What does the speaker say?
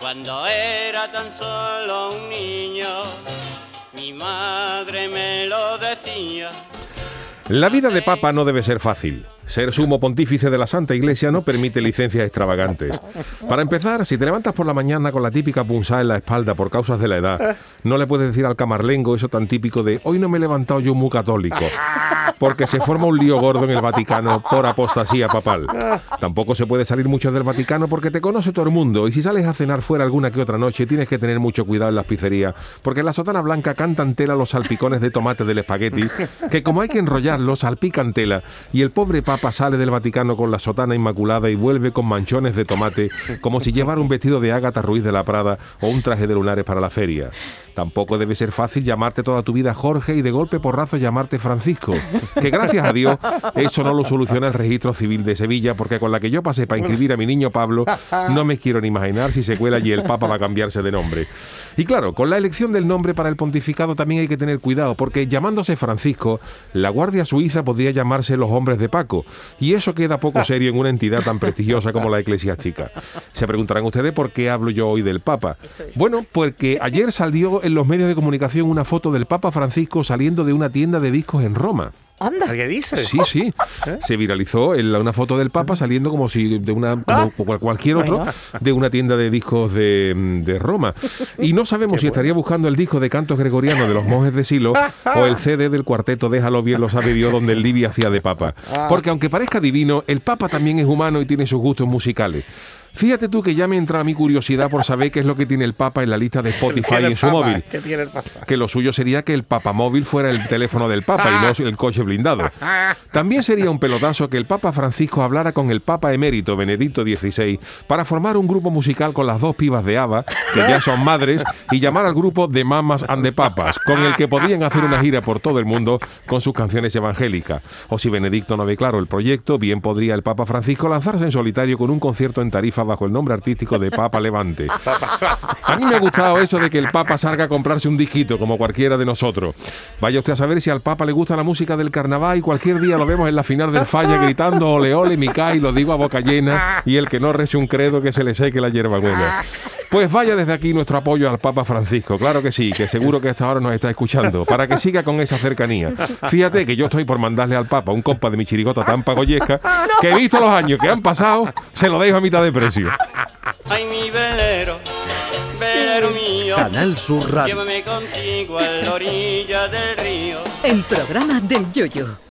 Cuando era tan solo un niño, mi madre me lo decía. La vida de papa no debe ser fácil. Ser sumo pontífice de la Santa Iglesia no permite licencias extravagantes. Para empezar, si te levantas por la mañana con la típica punzada en la espalda por causas de la edad, no le puedes decir al camarlengo eso tan típico de hoy no me he levantado yo muy católico, porque se forma un lío gordo en el Vaticano por apostasía papal. Tampoco se puede salir mucho del Vaticano porque te conoce todo el mundo y si sales a cenar fuera alguna que otra noche tienes que tener mucho cuidado en las pizzerías, porque en la sotana blanca cantan tela los salpicones de tomate del espagueti, que como hay que enrollarlos, salpican tela y el pobre papa sale del Vaticano con la sotana inmaculada y vuelve con manchones de tomate, como si llevara un vestido de Ágata Ruiz de la Prada o un traje de lunares para la feria. Tampoco debe ser fácil llamarte toda tu vida Jorge y de golpe porrazo llamarte Francisco. Que gracias a Dios eso no lo soluciona el registro civil de Sevilla, porque con la que yo pasé para inscribir a mi niño Pablo, no me quiero ni imaginar si se cuela y el Papa va a cambiarse de nombre. Y claro, con la elección del nombre para el pontificado también hay que tener cuidado, porque llamándose Francisco, la Guardia Suiza podría llamarse los hombres de Paco, y eso queda poco serio en una entidad tan prestigiosa como la Eclesiástica. Se preguntarán ustedes por qué hablo yo hoy del Papa. Bueno, porque ayer salió en los medios de comunicación una foto del Papa Francisco saliendo de una tienda de discos en Roma. Anda. ¿Qué dices? Sí, sí. Se viralizó en la- una foto del Papa saliendo como si de una como cual- cualquier otro Bueno. de una tienda de discos de, de Roma. Y no sabemos si estaría buscando el disco de cantos gregorianos de los monjes de Silo o el CD del cuarteto Déjalo bien lo sabe Dios donde el Libi hacía de Papa. Porque aunque parezca divino, el Papa también es humano y tiene sus gustos musicales. Fíjate tú que ya me entra a mi curiosidad por saber qué es lo que tiene el Papa en la lista de Spotify en su Papa? móvil ¿Qué tiene el Papa? que lo suyo sería que el papamóvil fuera el teléfono del Papa y no el coche blindado. También sería un pelotazo que el Papa Francisco hablara con el Papa emérito Benedicto XVI para formar un grupo musical con las dos pibas de Ava, que ya son madres, y llamar al grupo de Mamas and the Papas, con el que podrían hacer una gira por todo el mundo con sus canciones evangélicas. O si Benedicto no ve claro el proyecto, bien podría el Papa Francisco lanzarse en solitario con un concierto en Tarifa bajo el nombre artístico de Papa Levante. A mí me ha gustado eso de que el Papa salga a comprarse un disquito, como cualquiera de nosotros. Vaya usted a saber si al Papa le gusta la música del carnaval y cualquier día lo vemos en la final del falla gritando ole ole Mica y lo digo a boca llena y el que no rece un credo que se le seque la hierba buena. Pues vaya desde aquí nuestro apoyo al Papa Francisco, claro que sí, que seguro que a esta hora nos está escuchando, para que siga con esa cercanía. Fíjate que yo estoy por mandarle al Papa un compa de mi chirigota tan pagoyesca que visto los años que han pasado, se lo dejo a mitad de precio. Ay, mi velero, velero mío, Canal Sur Radio. llévame contigo a la orilla del río. El programa del yoyo.